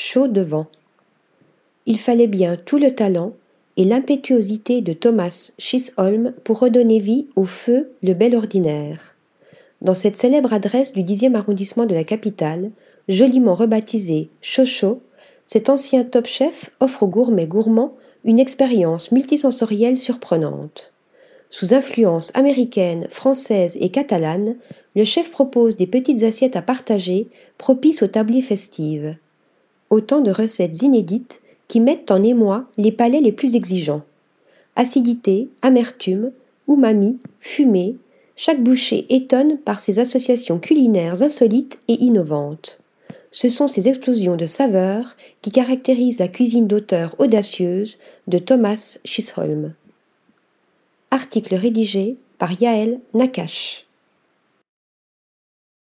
chaud devant. Il fallait bien tout le talent et l'impétuosité de Thomas Chisholm pour redonner vie au feu le bel ordinaire. Dans cette célèbre adresse du dixième arrondissement de la capitale, joliment rebaptisée Chocho, cet ancien top chef offre aux gourmets gourmands une expérience multisensorielle surprenante. Sous influence américaine, française et catalane, le chef propose des petites assiettes à partager, propices aux tabliers festives. Autant de recettes inédites qui mettent en émoi les palais les plus exigeants. Acidité, amertume, umami, fumée, chaque bouchée étonne par ses associations culinaires insolites et innovantes. Ce sont ces explosions de saveurs qui caractérisent la cuisine d'auteur audacieuse de Thomas Chisholm. Article rédigé par Yaël Nakache.